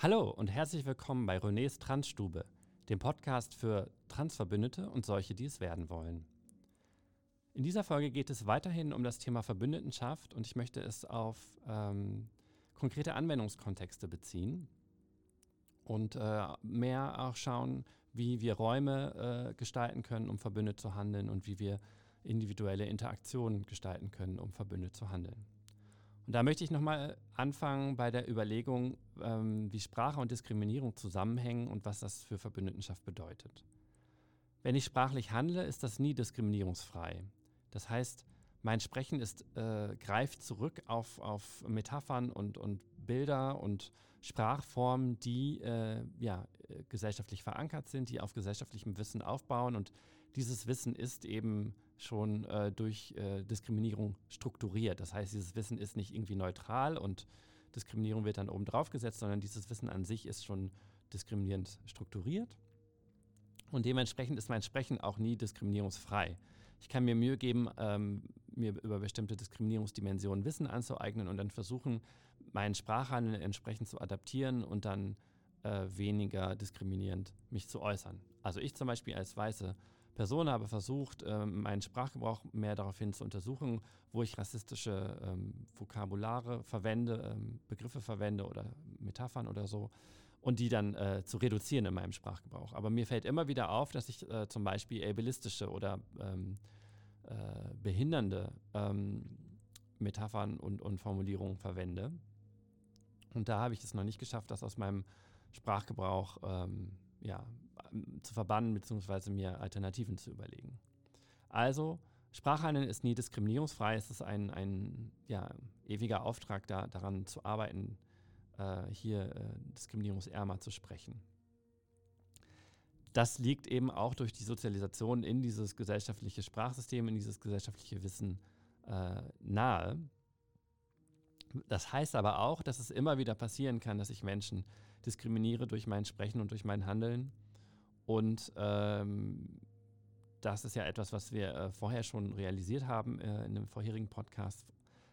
Hallo und herzlich willkommen bei Renés Transstube, dem Podcast für Transverbündete und solche, die es werden wollen. In dieser Folge geht es weiterhin um das Thema Verbündetenschaft und ich möchte es auf ähm, konkrete Anwendungskontexte beziehen und äh, mehr auch schauen, wie wir Räume äh, gestalten können, um verbündet zu handeln und wie wir individuelle Interaktionen gestalten können, um verbündet zu handeln. Und da möchte ich nochmal anfangen bei der Überlegung, ähm, wie Sprache und Diskriminierung zusammenhängen und was das für Verbündetenschaft bedeutet. Wenn ich sprachlich handle, ist das nie diskriminierungsfrei. Das heißt, mein Sprechen ist, äh, greift zurück auf, auf Metaphern und, und Bilder und Sprachformen, die äh, ja, gesellschaftlich verankert sind, die auf gesellschaftlichem Wissen aufbauen. Und dieses Wissen ist eben schon äh, durch äh, Diskriminierung strukturiert. Das heißt, dieses Wissen ist nicht irgendwie neutral und Diskriminierung wird dann oben drauf gesetzt, sondern dieses Wissen an sich ist schon diskriminierend strukturiert. Und dementsprechend ist mein Sprechen auch nie diskriminierungsfrei. Ich kann mir Mühe geben, ähm, mir über bestimmte Diskriminierungsdimensionen Wissen anzueignen und dann versuchen, meinen Sprachhandel entsprechend zu adaptieren und dann äh, weniger diskriminierend mich zu äußern. Also ich zum Beispiel als weiße Person habe versucht, ähm, meinen Sprachgebrauch mehr daraufhin zu untersuchen, wo ich rassistische ähm, Vokabulare verwende, ähm, Begriffe verwende oder Metaphern oder so und die dann äh, zu reduzieren in meinem Sprachgebrauch. Aber mir fällt immer wieder auf, dass ich äh, zum Beispiel ableistische oder ähm, äh, behindernde ähm, Metaphern und, und Formulierungen verwende. Und da habe ich es noch nicht geschafft, das aus meinem Sprachgebrauch ähm, ja, zu verbannen bzw. mir Alternativen zu überlegen. Also, Sprachhandeln ist nie diskriminierungsfrei. Es ist ein, ein ja, ewiger Auftrag, da, daran zu arbeiten, äh, hier äh, diskriminierungsärmer zu sprechen. Das liegt eben auch durch die Sozialisation in dieses gesellschaftliche Sprachsystem, in dieses gesellschaftliche Wissen äh, nahe. Das heißt aber auch, dass es immer wieder passieren kann, dass ich Menschen diskriminiere durch mein Sprechen und durch mein Handeln. Und ähm, das ist ja etwas, was wir äh, vorher schon realisiert haben äh, in einem vorherigen Podcast,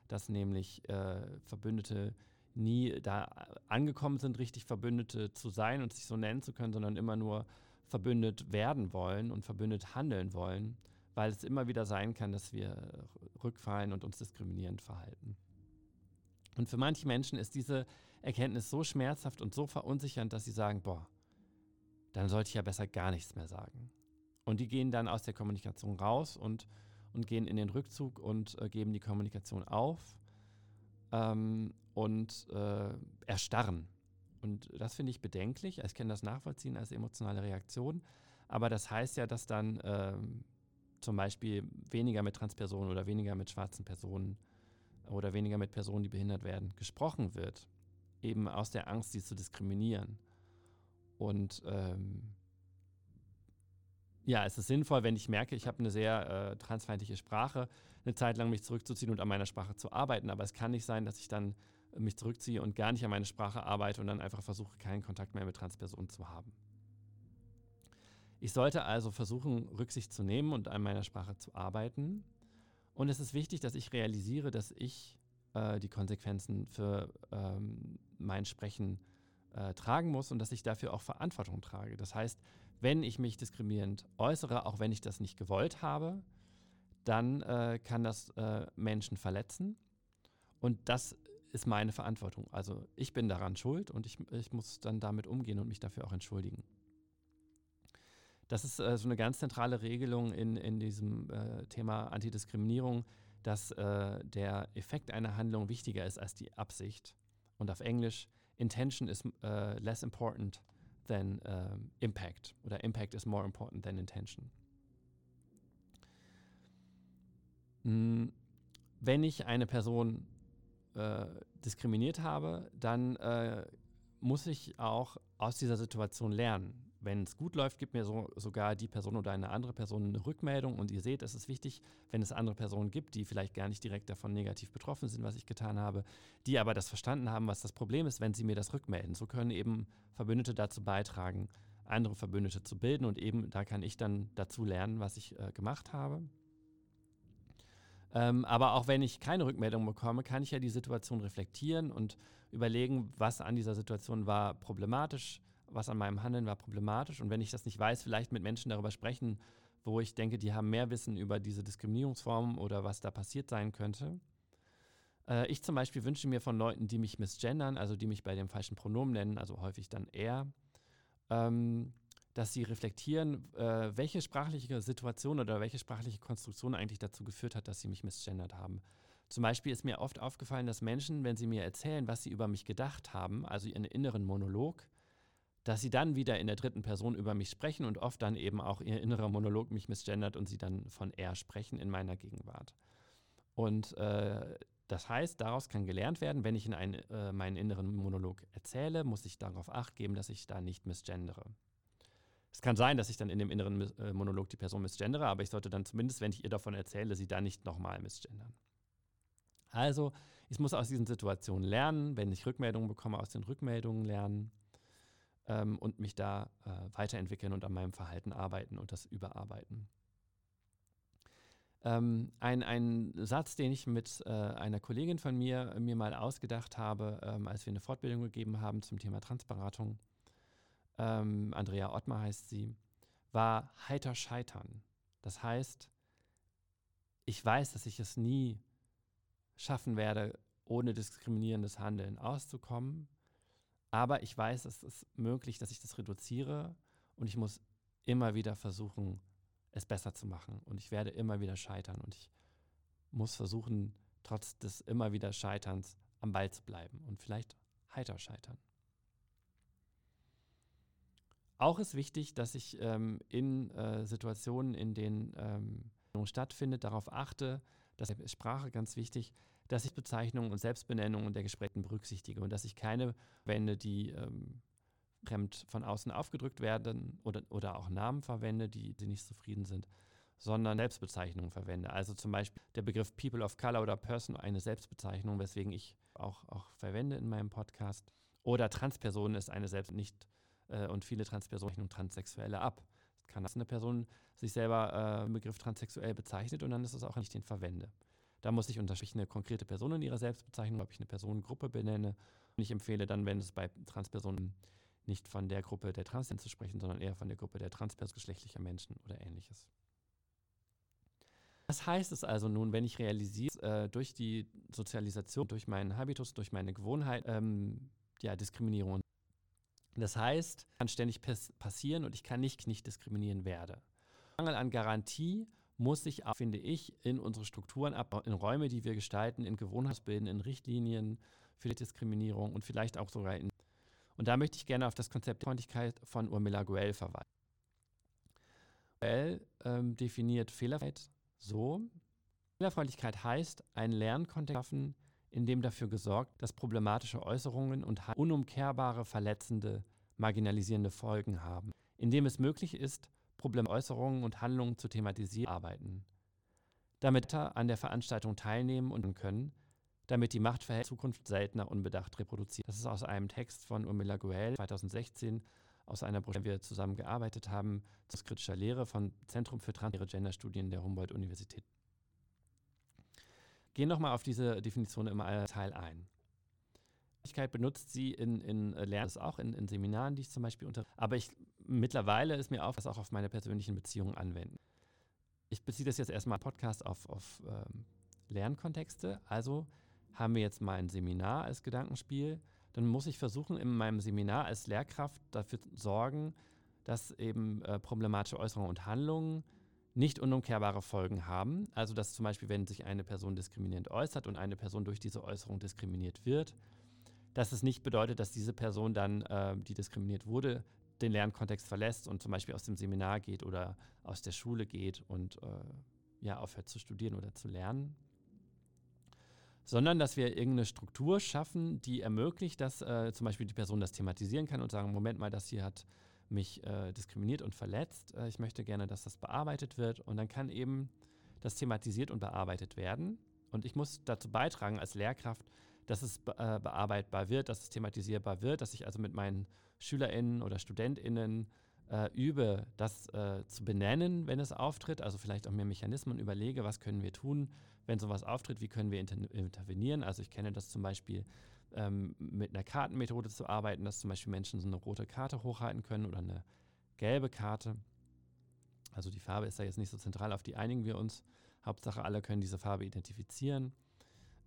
dass nämlich äh, Verbündete nie da angekommen sind, richtig Verbündete zu sein und sich so nennen zu können, sondern immer nur verbündet werden wollen und verbündet handeln wollen, weil es immer wieder sein kann, dass wir rückfallen und uns diskriminierend verhalten. Und für manche Menschen ist diese Erkenntnis so schmerzhaft und so verunsichernd, dass sie sagen, boah, dann sollte ich ja besser gar nichts mehr sagen. Und die gehen dann aus der Kommunikation raus und, und gehen in den Rückzug und äh, geben die Kommunikation auf ähm, und äh, erstarren. Und das finde ich bedenklich. Ich kann das nachvollziehen als emotionale Reaktion. Aber das heißt ja, dass dann ähm, zum Beispiel weniger mit Transpersonen oder weniger mit schwarzen Personen oder weniger mit Personen, die behindert werden, gesprochen wird. Eben aus der Angst, sie zu diskriminieren. Und ähm, ja, es ist sinnvoll, wenn ich merke, ich habe eine sehr äh, transfeindliche Sprache, eine Zeit lang mich zurückzuziehen und an meiner Sprache zu arbeiten. Aber es kann nicht sein, dass ich dann mich zurückziehe und gar nicht an meiner Sprache arbeite und dann einfach versuche, keinen Kontakt mehr mit Transpersonen zu haben. Ich sollte also versuchen, Rücksicht zu nehmen und an meiner Sprache zu arbeiten. Und es ist wichtig, dass ich realisiere, dass ich äh, die Konsequenzen für ähm, mein Sprechen äh, tragen muss und dass ich dafür auch Verantwortung trage. Das heißt, wenn ich mich diskriminierend äußere, auch wenn ich das nicht gewollt habe, dann äh, kann das äh, Menschen verletzen. Und das ist meine Verantwortung. Also ich bin daran schuld und ich, ich muss dann damit umgehen und mich dafür auch entschuldigen. Das ist äh, so eine ganz zentrale Regelung in, in diesem äh, Thema Antidiskriminierung, dass äh, der Effekt einer Handlung wichtiger ist als die Absicht. Und auf Englisch, Intention is äh, less important than ähm, Impact oder Impact is more important than Intention. Hm, wenn ich eine Person äh, diskriminiert habe, dann äh, muss ich auch aus dieser Situation lernen wenn es gut läuft, gibt mir so, sogar die Person oder eine andere Person eine Rückmeldung. Und ihr seht, es ist wichtig, wenn es andere Personen gibt, die vielleicht gar nicht direkt davon negativ betroffen sind, was ich getan habe, die aber das verstanden haben, was das Problem ist, wenn sie mir das rückmelden. So können eben Verbündete dazu beitragen, andere Verbündete zu bilden. Und eben da kann ich dann dazu lernen, was ich äh, gemacht habe. Ähm, aber auch wenn ich keine Rückmeldung bekomme, kann ich ja die Situation reflektieren und überlegen, was an dieser Situation war problematisch, was an meinem Handeln war problematisch. Und wenn ich das nicht weiß, vielleicht mit Menschen darüber sprechen, wo ich denke, die haben mehr Wissen über diese Diskriminierungsform oder was da passiert sein könnte. Äh, ich zum Beispiel wünsche mir von Leuten, die mich misgendern, also die mich bei dem falschen Pronomen nennen, also häufig dann er, ähm, dass sie reflektieren, äh, welche sprachliche Situation oder welche sprachliche Konstruktion eigentlich dazu geführt hat, dass sie mich misgendert haben. Zum Beispiel ist mir oft aufgefallen, dass Menschen, wenn sie mir erzählen, was sie über mich gedacht haben, also ihren inneren Monolog, dass sie dann wieder in der dritten Person über mich sprechen und oft dann eben auch ihr innerer Monolog mich misgendert und sie dann von er sprechen in meiner Gegenwart. Und äh, das heißt, daraus kann gelernt werden, wenn ich in einen, äh, meinen inneren Monolog erzähle, muss ich darauf acht geben, dass ich da nicht misgendere. Es kann sein, dass ich dann in dem inneren äh, Monolog die Person misgendere, aber ich sollte dann zumindest, wenn ich ihr davon erzähle, sie dann nicht nochmal misgendern. Also, ich muss aus diesen Situationen lernen, wenn ich Rückmeldungen bekomme, aus den Rückmeldungen lernen ähm, und mich da äh, weiterentwickeln und an meinem Verhalten arbeiten und das überarbeiten. Ähm, ein, ein Satz, den ich mit äh, einer Kollegin von mir mir mal ausgedacht habe, ähm, als wir eine Fortbildung gegeben haben zum Thema Transberatung, ähm, Andrea Ottmar heißt sie, war heiter scheitern. Das heißt, ich weiß, dass ich es nie schaffen werde, ohne diskriminierendes Handeln auszukommen. Aber ich weiß, es ist möglich, dass ich das reduziere und ich muss immer wieder versuchen, es besser zu machen. Und ich werde immer wieder scheitern und ich muss versuchen, trotz des immer wieder Scheiterns am Ball zu bleiben und vielleicht heiter scheitern. Auch ist wichtig, dass ich ähm, in äh, Situationen, in denen ähm, stattfindet, darauf achte, dass ist Sprache ganz wichtig, dass ich Bezeichnungen und Selbstbenennungen der Gesprächen berücksichtige und dass ich keine wende, die ähm, fremd von außen aufgedrückt werden oder, oder auch Namen verwende, die, die nicht zufrieden sind, sondern Selbstbezeichnungen verwende. Also zum Beispiel der Begriff People of Color oder Person, eine Selbstbezeichnung, weswegen ich auch, auch verwende in meinem Podcast. Oder Transperson ist eine Selbst nicht äh, und viele Transpersonen und Transsexuelle ab. Kann, dass eine Person sich selber äh, im Begriff transsexuell bezeichnet und dann ist es auch nicht den verwende. Da muss ich unterschieden eine konkrete Person in ihrer Selbstbezeichnung, ob ich eine Personengruppe benenne. Und ich empfehle dann, wenn es bei Transpersonen nicht von der Gruppe der Transmenschen zu sprechen, sondern eher von der Gruppe der transgeschlechtlicher Menschen oder ähnliches. Was heißt es also nun, wenn ich realisiere, äh, durch die Sozialisation, durch meinen Habitus, durch meine Gewohnheit, ähm, ja, Diskriminierung das heißt, kann ständig passieren und ich kann nicht, nicht diskriminieren werde. Mangel an Garantie muss sich auch, finde ich, in unsere Strukturen abbauen, in Räume, die wir gestalten, in Gewohnheitsbilden, in Richtlinien für die Diskriminierung und vielleicht auch sogar in. Und da möchte ich gerne auf das Konzept der Freundlichkeit von Urmila Guell verweisen. Guell ähm, definiert Fehlerfreiheit so: Fehlerfreundlichkeit heißt, einen Lernkontext schaffen, in dem dafür gesorgt, dass problematische Äußerungen und unumkehrbare verletzende, marginalisierende Folgen haben, indem es möglich ist, Problemäußerungen und Handlungen zu thematisieren, arbeiten. Damit an der Veranstaltung teilnehmen und können, damit die Machtverhältnisse in Zukunft seltener unbedacht reproduziert. Das ist aus einem Text von Urmila Guel 2016 aus einer Broschüre, der wir zusammen gearbeitet haben, zur kritischer Lehre von Zentrum für Transgender Studien der Humboldt-Universität gehen nochmal auf diese Definition im Teil ein. benutzt sie in, in äh, Lernen, auch in, in, Seminaren, die ich zum Beispiel unter. Aber ich, mittlerweile ist mir auf, das auch auf meine persönlichen Beziehungen anwenden. Ich beziehe das jetzt erstmal Podcast auf, auf ähm, Lernkontexte. Also haben wir jetzt mal ein Seminar als Gedankenspiel. Dann muss ich versuchen, in meinem Seminar als Lehrkraft dafür sorgen, dass eben äh, problematische Äußerungen und Handlungen nicht unumkehrbare Folgen haben. Also dass zum Beispiel, wenn sich eine Person diskriminierend äußert und eine Person durch diese Äußerung diskriminiert wird, dass es nicht bedeutet, dass diese Person dann, äh, die diskriminiert wurde, den Lernkontext verlässt und zum Beispiel aus dem Seminar geht oder aus der Schule geht und äh, ja, aufhört zu studieren oder zu lernen. Sondern dass wir irgendeine Struktur schaffen, die ermöglicht, dass äh, zum Beispiel die Person das thematisieren kann und sagen, Moment mal, das hier hat mich äh, diskriminiert und verletzt. Äh, ich möchte gerne, dass das bearbeitet wird. Und dann kann eben das thematisiert und bearbeitet werden. Und ich muss dazu beitragen als Lehrkraft, dass es äh, bearbeitbar wird, dass es thematisierbar wird, dass ich also mit meinen SchülerInnen oder StudentInnen äh, übe, das äh, zu benennen, wenn es auftritt. Also vielleicht auch mir Mechanismen überlege, was können wir tun wenn sowas auftritt, wie können wir inter intervenieren. Also ich kenne das zum Beispiel ähm, mit einer Kartenmethode zu arbeiten, dass zum Beispiel Menschen so eine rote Karte hochhalten können oder eine gelbe Karte. Also die Farbe ist da jetzt nicht so zentral, auf die einigen wir uns. Hauptsache, alle können diese Farbe identifizieren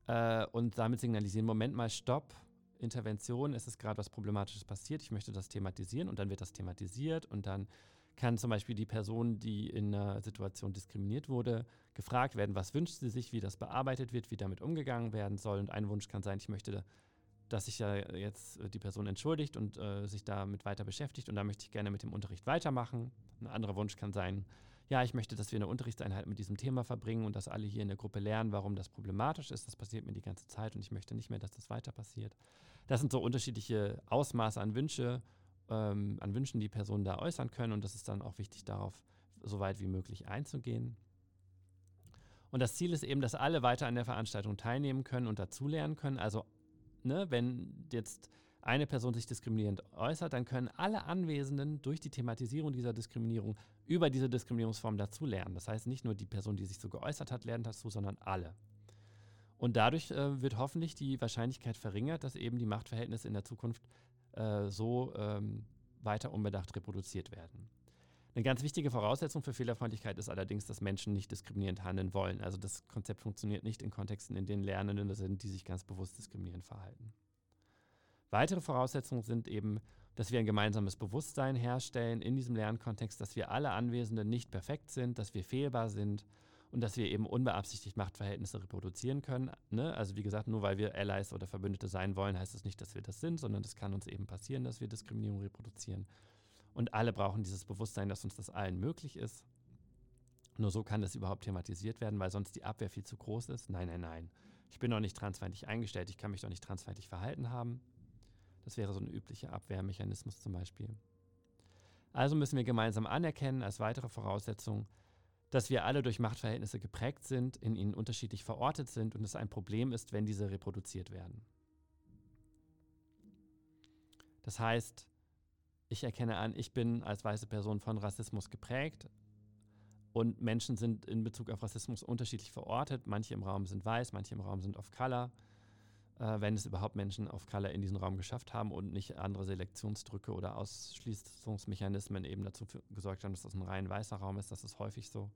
äh, und damit signalisieren, Moment mal, Stopp, Intervention, es ist gerade was Problematisches passiert, ich möchte das thematisieren und dann wird das thematisiert und dann kann zum Beispiel die Person, die in einer Situation diskriminiert wurde, gefragt werden, was wünscht sie sich, wie das bearbeitet wird, wie damit umgegangen werden soll. Und ein Wunsch kann sein, ich möchte, dass sich ja jetzt die Person entschuldigt und äh, sich damit weiter beschäftigt und da möchte ich gerne mit dem Unterricht weitermachen. Ein anderer Wunsch kann sein, ja, ich möchte, dass wir eine Unterrichtseinheit mit diesem Thema verbringen und dass alle hier in der Gruppe lernen, warum das problematisch ist. Das passiert mir die ganze Zeit und ich möchte nicht mehr, dass das weiter passiert. Das sind so unterschiedliche Ausmaße an Wünsche, ähm, an Wünschen, die Personen da äußern können und das ist dann auch wichtig, darauf so weit wie möglich einzugehen. Und das Ziel ist eben, dass alle weiter an der Veranstaltung teilnehmen können und dazulernen können. Also, ne, wenn jetzt eine Person sich diskriminierend äußert, dann können alle Anwesenden durch die Thematisierung dieser Diskriminierung über diese Diskriminierungsform dazulernen. Das heißt, nicht nur die Person, die sich so geäußert hat, lernt dazu, sondern alle. Und dadurch äh, wird hoffentlich die Wahrscheinlichkeit verringert, dass eben die Machtverhältnisse in der Zukunft äh, so ähm, weiter unbedacht reproduziert werden. Eine ganz wichtige Voraussetzung für Fehlerfreundlichkeit ist allerdings, dass Menschen nicht diskriminierend handeln wollen. Also das Konzept funktioniert nicht in Kontexten, in denen Lernende sind, die sich ganz bewusst diskriminierend verhalten. Weitere Voraussetzungen sind eben, dass wir ein gemeinsames Bewusstsein herstellen in diesem Lernkontext, dass wir alle Anwesenden nicht perfekt sind, dass wir fehlbar sind und dass wir eben unbeabsichtigt Machtverhältnisse reproduzieren können. Ne? Also wie gesagt, nur weil wir Allies oder Verbündete sein wollen, heißt das nicht, dass wir das sind, sondern es kann uns eben passieren, dass wir Diskriminierung reproduzieren. Und alle brauchen dieses Bewusstsein, dass uns das allen möglich ist. Nur so kann das überhaupt thematisiert werden, weil sonst die Abwehr viel zu groß ist. Nein, nein, nein. Ich bin doch nicht transfeindlich eingestellt, ich kann mich doch nicht transfeindlich verhalten haben. Das wäre so ein üblicher Abwehrmechanismus zum Beispiel. Also müssen wir gemeinsam anerkennen als weitere Voraussetzung, dass wir alle durch Machtverhältnisse geprägt sind, in ihnen unterschiedlich verortet sind und es ein Problem ist, wenn diese reproduziert werden. Das heißt, ich erkenne an, ich bin als weiße Person von Rassismus geprägt und Menschen sind in Bezug auf Rassismus unterschiedlich verortet. Manche im Raum sind weiß, manche im Raum sind of Color äh, wenn es überhaupt Menschen of Color in diesen Raum geschafft haben und nicht andere Selektionsdrücke oder Ausschließungsmechanismen eben dazu gesorgt haben, dass das ein rein weißer Raum ist. Das ist häufig so.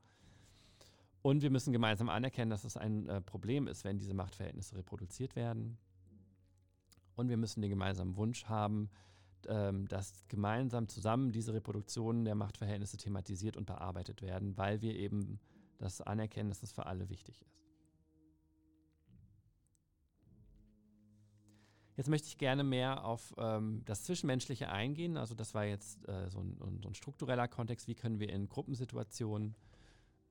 Und wir müssen gemeinsam anerkennen, dass es ein äh, Problem ist, wenn diese Machtverhältnisse reproduziert werden. Und wir müssen den gemeinsamen Wunsch haben, ähm, dass gemeinsam zusammen diese Reproduktionen der Machtverhältnisse thematisiert und bearbeitet werden, weil wir eben das anerkennen, dass das für alle wichtig ist. Jetzt möchte ich gerne mehr auf ähm, das Zwischenmenschliche eingehen. Also das war jetzt äh, so, ein, so, ein, struktureller Kontext. Wie können wir in Gruppensituationen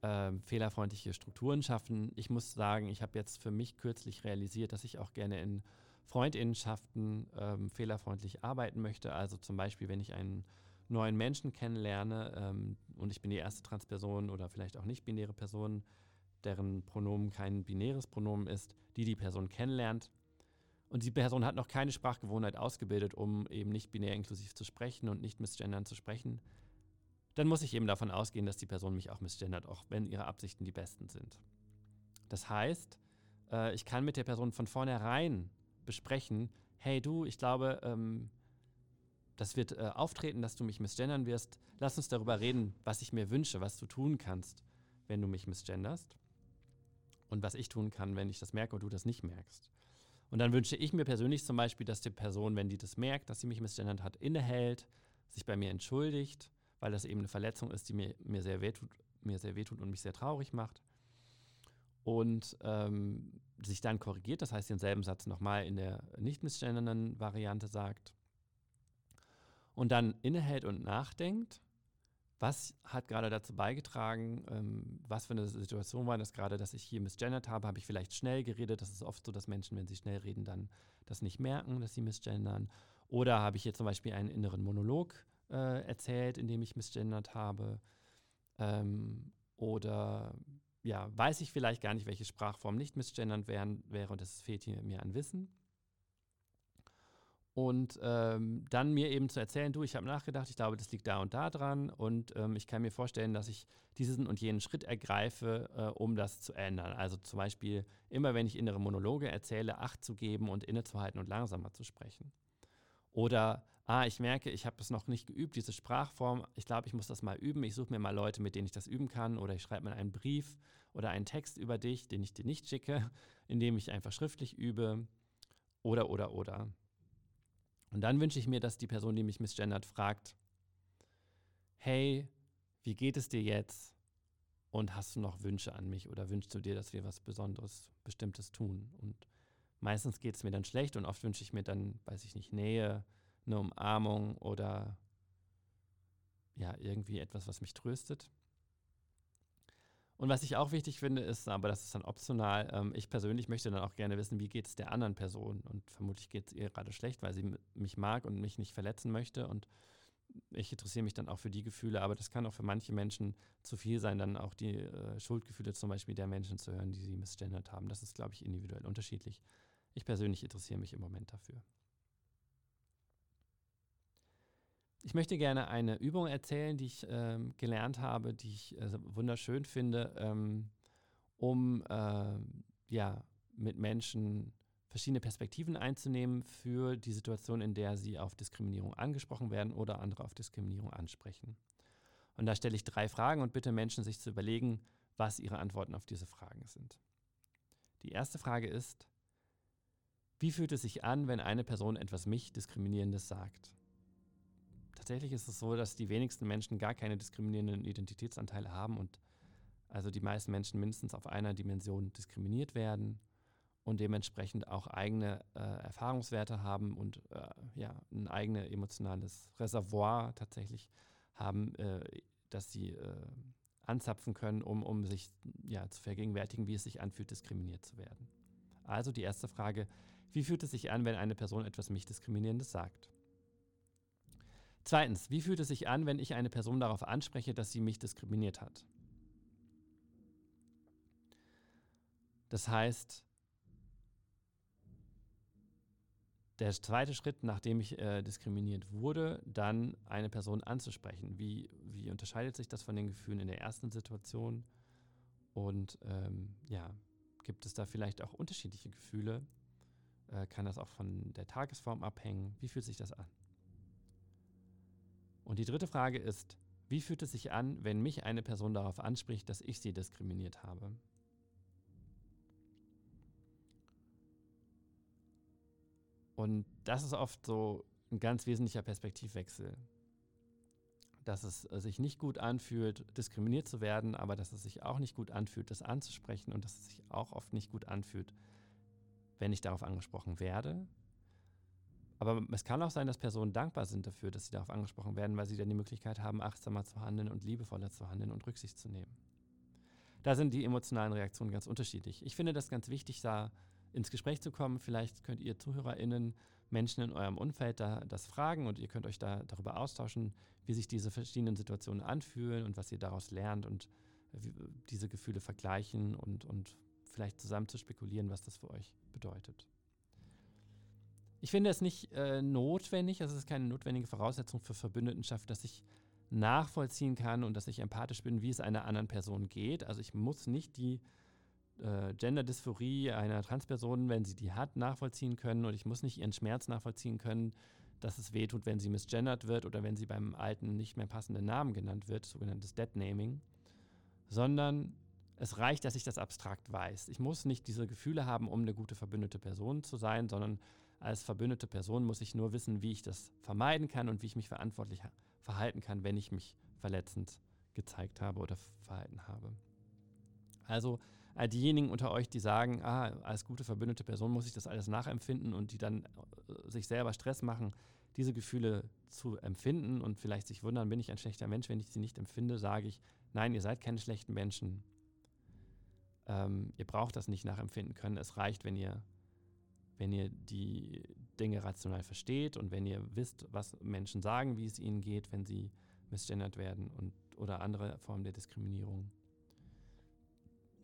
äh, fehlerfreundliche Strukturen schaffen? Ich muss sagen, ich habe jetzt für mich kürzlich realisiert, dass ich auch gerne in Freundinnenschaften ähm, fehlerfreundlich arbeiten möchte. Also zum Beispiel, wenn ich einen neuen Menschen kennenlerne ähm, und ich bin die erste Transperson oder vielleicht auch nicht binäre Person, deren Pronomen kein binäres Pronomen ist, die die Person kennenlernt, und die Person hat noch keine Sprachgewohnheit ausgebildet, um eben nicht binär inklusiv zu sprechen und nicht misgendern zu sprechen, dann muss ich eben davon ausgehen, dass die Person mich auch misgendert, auch wenn ihre Absichten die besten sind. Das heißt, äh, ich kann mit der Person von vornherein besprechen, hey du, ich glaube, ähm, das wird äh, auftreten, dass du mich misgendern wirst. Lass uns darüber reden, was ich mir wünsche, was du tun kannst, wenn du mich misgenderst. Und was ich tun kann, wenn ich das merke und du das nicht merkst. Und dann wünsche ich mir persönlich zum Beispiel, dass die Person, wenn die das merkt, dass sie mich misgendert hat, innehält, sich bei mir entschuldigt, weil das eben eine Verletzung ist, die mir, mir, sehr, wehtut, mir sehr wehtut und mich sehr traurig macht. Und ähm, sich dann korrigiert, das heißt denselben Satz nochmal in der nicht misgendernden Variante sagt. Und dann innehält und nachdenkt was hat gerade dazu beigetragen, ähm, was für eine Situation war das gerade, dass ich hier misgendert habe? Habe ich vielleicht schnell geredet? Das ist oft so, dass Menschen, wenn sie schnell reden, dann das nicht merken, dass sie misgendern. Oder habe ich hier zum Beispiel einen inneren Monolog äh, erzählt, in dem ich misgendert habe? Ähm, oder ja, weiß ich vielleicht gar nicht, welche Sprachform nicht misgendern wären, wäre und es fehlt hier mir an Wissen. Und ähm, dann mir eben zu erzählen, du, ich habe nachgedacht, ich glaube, das liegt da und da dran und ähm, ich kann mir vorstellen, dass ich diesen und jenen Schritt ergreife, äh, um das zu ändern. Also zum Beispiel immer, wenn ich innere Monologe erzähle, Acht zu geben und innezuhalten und langsamer zu sprechen. Oder, ah, ich merke, ich habe das noch nicht geübt, diese Sprachform, ich glaube, ich muss das mal üben, ich suche mir mal Leute, mit denen ich das üben kann oder ich schreibe mal einen Brief oder einen Text über dich, den ich dir nicht schicke, indem ich einfach schriftlich übe oder, oder, oder. Und dann wünsche ich mir, dass die Person, die mich misgendert, fragt, hey, wie geht es dir jetzt? Und hast du noch Wünsche an mich oder wünschst du dir, dass wir was Besonderes, Bestimmtes tun? Und meistens geht es mir dann schlecht und oft wünsche ich mir dann, weiß ich nicht, Nähe, eine Umarmung oder ja, irgendwie etwas, was mich tröstet. Und was ich auch wichtig finde, ist, aber das ist dann optional, ähm, ich persönlich möchte dann auch gerne wissen, wie geht es der anderen Person. Und vermutlich geht es ihr gerade schlecht, weil sie mich mag und mich nicht verletzen möchte. Und ich interessiere mich dann auch für die Gefühle, aber das kann auch für manche Menschen zu viel sein, dann auch die äh, Schuldgefühle zum Beispiel der Menschen zu hören, die sie missgendert haben. Das ist, glaube ich, individuell unterschiedlich. Ich persönlich interessiere mich im Moment dafür. Ich möchte gerne eine Übung erzählen, die ich ähm, gelernt habe, die ich äh, wunderschön finde, ähm, um äh, ja, mit Menschen verschiedene Perspektiven einzunehmen für die Situation, in der sie auf Diskriminierung angesprochen werden oder andere auf Diskriminierung ansprechen. Und da stelle ich drei Fragen und bitte Menschen, sich zu überlegen, was ihre Antworten auf diese Fragen sind. Die erste Frage ist, wie fühlt es sich an, wenn eine Person etwas mich diskriminierendes sagt? Tatsächlich ist es so, dass die wenigsten Menschen gar keine diskriminierenden Identitätsanteile haben und also die meisten Menschen mindestens auf einer Dimension diskriminiert werden und dementsprechend auch eigene äh, Erfahrungswerte haben und äh, ja, ein eigenes emotionales Reservoir tatsächlich haben, äh, dass sie äh, anzapfen können, um, um sich ja, zu vergegenwärtigen, wie es sich anfühlt, diskriminiert zu werden. Also die erste Frage, wie fühlt es sich an, wenn eine Person etwas mich diskriminierendes sagt? Zweitens, wie fühlt es sich an, wenn ich eine Person darauf anspreche, dass sie mich diskriminiert hat? Das heißt, der zweite Schritt, nachdem ich äh, diskriminiert wurde, dann eine Person anzusprechen. Wie, wie unterscheidet sich das von den Gefühlen in der ersten Situation? Und ähm, ja, gibt es da vielleicht auch unterschiedliche Gefühle? Äh, kann das auch von der Tagesform abhängen? Wie fühlt sich das an? Und die dritte Frage ist, wie fühlt es sich an, wenn mich eine Person darauf anspricht, dass ich sie diskriminiert habe? Und das ist oft so ein ganz wesentlicher Perspektivwechsel. Dass es sich nicht gut anfühlt, diskriminiert zu werden, aber dass es sich auch nicht gut anfühlt, das anzusprechen und dass es sich auch oft nicht gut anfühlt, wenn ich darauf angesprochen werde aber es kann auch sein, dass Personen dankbar sind dafür, dass sie darauf angesprochen werden, weil sie dann die Möglichkeit haben, achtsamer zu handeln und liebevoller zu handeln und Rücksicht zu nehmen. Da sind die emotionalen Reaktionen ganz unterschiedlich. Ich finde das ganz wichtig, da ins Gespräch zu kommen. Vielleicht könnt ihr ZuhörerInnen Menschen in eurem Umfeld da, das fragen und ihr könnt euch da darüber austauschen, wie sich diese verschiedenen Situationen anfühlen und was ihr daraus lernt und diese Gefühle vergleichen und, und vielleicht zusammen zu spekulieren, was das für euch bedeutet. Ich finde es nicht äh, notwendig, also es ist keine notwendige Voraussetzung für Verbündetenschaft, dass ich nachvollziehen kann und dass ich empathisch bin, wie es einer anderen Person geht. Also ich muss nicht die äh, Gender-Dysphorie einer Transperson, wenn sie die hat, nachvollziehen können und ich muss nicht ihren Schmerz nachvollziehen können, dass es wehtut, wenn sie misgendert wird oder wenn sie beim alten nicht mehr passenden Namen genannt wird, sogenanntes Dead-Naming, sondern es reicht, dass ich das abstrakt weiß. Ich muss nicht diese Gefühle haben, um eine gute verbündete Person zu sein, sondern als verbündete Person muss ich nur wissen, wie ich das vermeiden kann und wie ich mich verantwortlich verhalten kann, wenn ich mich verletzend gezeigt habe oder verhalten habe. Also all diejenigen unter euch, die sagen, ah, als gute verbündete Person muss ich das alles nachempfinden und die dann äh, sich selber Stress machen, diese Gefühle zu empfinden und vielleicht sich wundern, bin ich ein schlechter Mensch, wenn ich sie nicht empfinde, sage ich, nein, ihr seid keine schlechten Menschen. Ähm, ihr braucht das nicht nachempfinden können. Es reicht, wenn ihr wenn ihr die Dinge rational versteht und wenn ihr wisst, was Menschen sagen, wie es ihnen geht, wenn sie misgendert werden und, oder andere Formen der Diskriminierung.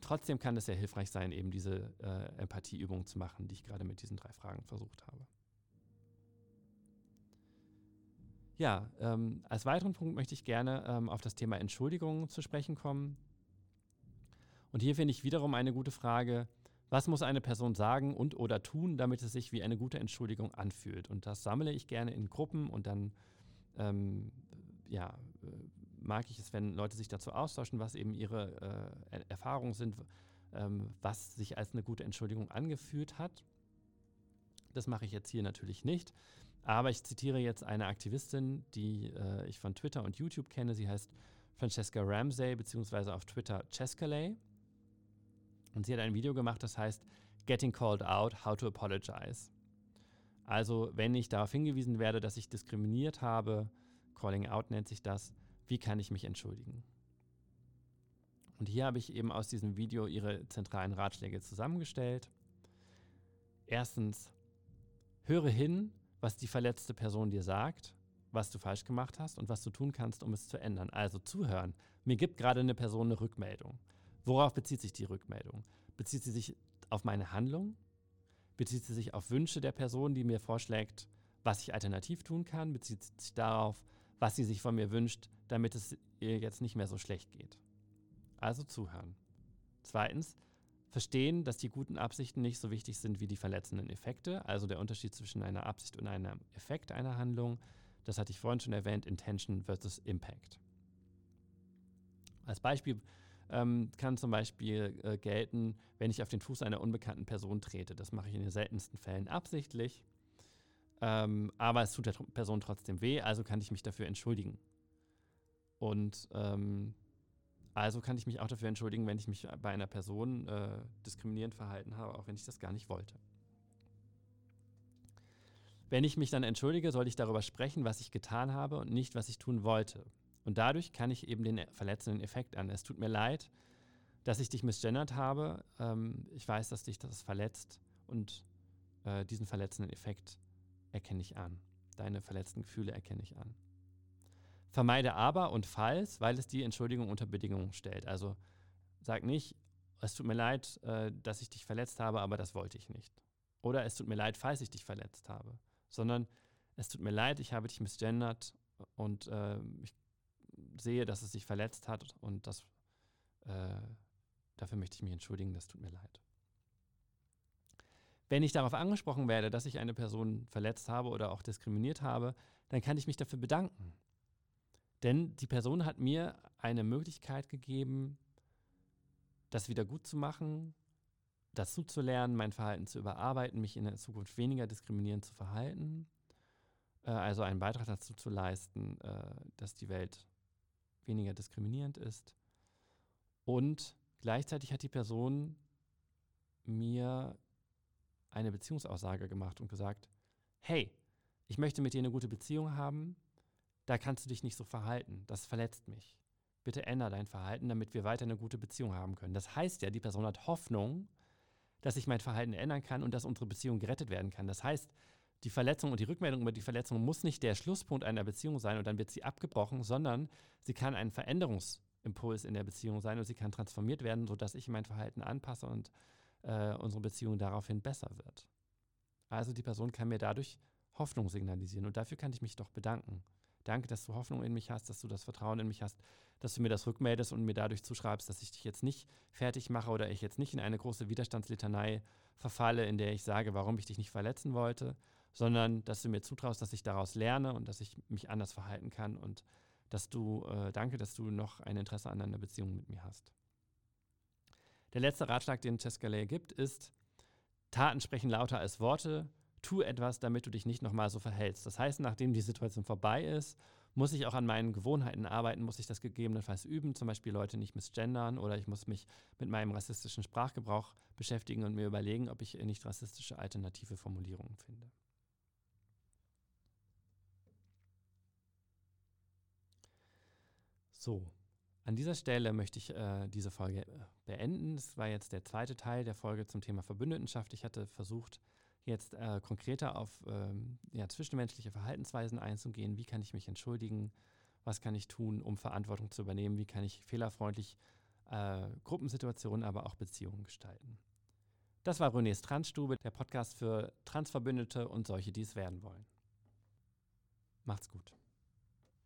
Trotzdem kann es sehr hilfreich sein, eben diese äh, Empathieübung zu machen, die ich gerade mit diesen drei Fragen versucht habe. Ja, ähm, als weiteren Punkt möchte ich gerne ähm, auf das Thema Entschuldigung zu sprechen kommen. Und hier finde ich wiederum eine gute Frage, was muss eine Person sagen und oder tun, damit es sich wie eine gute Entschuldigung anfühlt? Und das sammle ich gerne in Gruppen und dann ähm, ja, mag ich es, wenn Leute sich dazu austauschen, was eben ihre äh, Erfahrungen sind, ähm, was sich als eine gute Entschuldigung angefühlt hat. Das mache ich jetzt hier natürlich nicht. Aber ich zitiere jetzt eine Aktivistin, die äh, ich von Twitter und YouTube kenne. Sie heißt Francesca Ramsey, beziehungsweise auf Twitter Chescalay. Und sie hat ein Video gemacht, das heißt Getting Called Out, How to Apologize. Also, wenn ich darauf hingewiesen werde, dass ich diskriminiert habe, Calling Out nennt sich das, wie kann ich mich entschuldigen? Und hier habe ich eben aus diesem Video ihre zentralen Ratschläge zusammengestellt. Erstens, höre hin, was die verletzte Person dir sagt, was du falsch gemacht hast und was du tun kannst, um es zu ändern. Also zuhören. Mir gibt gerade eine Person eine Rückmeldung. Worauf bezieht sich die Rückmeldung? Bezieht sie sich auf meine Handlung? Bezieht sie sich auf Wünsche der Person, die mir vorschlägt, was ich alternativ tun kann? Bezieht sie sich darauf, was sie sich von mir wünscht, damit es ihr jetzt nicht mehr so schlecht geht? Also zuhören. Zweitens, verstehen, dass die guten Absichten nicht so wichtig sind wie die verletzenden Effekte, also der Unterschied zwischen einer Absicht und einem Effekt einer Handlung. Das hatte ich vorhin schon erwähnt, Intention versus Impact. Als Beispiel ähm, kann zum Beispiel äh, gelten, wenn ich auf den Fuß einer unbekannten Person trete. Das mache ich in den seltensten Fällen absichtlich, ähm, aber es tut der Person trotzdem weh, also kann ich mich dafür entschuldigen. Und ähm, also kann ich mich auch dafür entschuldigen, wenn ich mich bei einer Person äh, diskriminierend verhalten habe, auch wenn ich das gar nicht wollte. Wenn ich mich dann entschuldige, soll ich darüber sprechen, was ich getan habe und nicht, was ich tun wollte. Und dadurch kann ich eben den verletzenden Effekt an. Es tut mir leid, dass ich dich misgendert habe. Ähm, ich weiß, dass dich das verletzt und äh, diesen verletzenden Effekt erkenne ich an. Deine verletzten Gefühle erkenne ich an. Vermeide aber und falls, weil es die Entschuldigung unter Bedingungen stellt. Also sag nicht, es tut mir leid, äh, dass ich dich verletzt habe, aber das wollte ich nicht. Oder es tut mir leid, falls ich dich verletzt habe. Sondern es tut mir leid, ich habe dich misgendert und äh, ich sehe, dass es sich verletzt hat und das, äh, dafür möchte ich mich entschuldigen, das tut mir leid. Wenn ich darauf angesprochen werde, dass ich eine Person verletzt habe oder auch diskriminiert habe, dann kann ich mich dafür bedanken. Denn die Person hat mir eine Möglichkeit gegeben, das wieder gut zu machen, dazu zu lernen, mein Verhalten zu überarbeiten, mich in der Zukunft weniger diskriminierend zu verhalten. Äh, also einen Beitrag dazu zu leisten, äh, dass die Welt weniger diskriminierend ist. Und gleichzeitig hat die Person mir eine Beziehungsaussage gemacht und gesagt, hey, ich möchte mit dir eine gute Beziehung haben, da kannst du dich nicht so verhalten. Das verletzt mich. Bitte ändere dein Verhalten, damit wir weiter eine gute Beziehung haben können. Das heißt ja, die Person hat Hoffnung, dass ich mein Verhalten ändern kann und dass unsere Beziehung gerettet werden kann. Das heißt, die Verletzung und die Rückmeldung über die Verletzung muss nicht der Schlusspunkt einer Beziehung sein und dann wird sie abgebrochen, sondern sie kann ein Veränderungsimpuls in der Beziehung sein und sie kann transformiert werden, sodass ich mein Verhalten anpasse und äh, unsere Beziehung daraufhin besser wird. Also die Person kann mir dadurch Hoffnung signalisieren und dafür kann ich mich doch bedanken. Danke, dass du Hoffnung in mich hast, dass du das Vertrauen in mich hast, dass du mir das rückmeldest und mir dadurch zuschreibst, dass ich dich jetzt nicht fertig mache oder ich jetzt nicht in eine große Widerstandslitanei verfalle, in der ich sage, warum ich dich nicht verletzen wollte, sondern dass du mir zutraust, dass ich daraus lerne und dass ich mich anders verhalten kann und dass du, äh, danke, dass du noch ein Interesse an einer Beziehung mit mir hast. Der letzte Ratschlag, den Chescalay gibt, ist, Taten sprechen lauter als Worte tu etwas, damit du dich nicht nochmal so verhältst. Das heißt, nachdem die Situation vorbei ist, muss ich auch an meinen Gewohnheiten arbeiten, muss ich das gegebenenfalls üben, zum Beispiel Leute nicht misgendern oder ich muss mich mit meinem rassistischen Sprachgebrauch beschäftigen und mir überlegen, ob ich nicht rassistische alternative Formulierungen finde. So, an dieser Stelle möchte ich äh, diese Folge äh, beenden. Das war jetzt der zweite Teil der Folge zum Thema Verbündetenschaft. Ich hatte versucht, jetzt äh, konkreter auf ähm, ja, zwischenmenschliche Verhaltensweisen einzugehen. Wie kann ich mich entschuldigen? Was kann ich tun, um Verantwortung zu übernehmen? Wie kann ich fehlerfreundlich äh, Gruppensituationen, aber auch Beziehungen gestalten? Das war Renés Transstube, der Podcast für Transverbündete und solche, die es werden wollen. Macht's gut.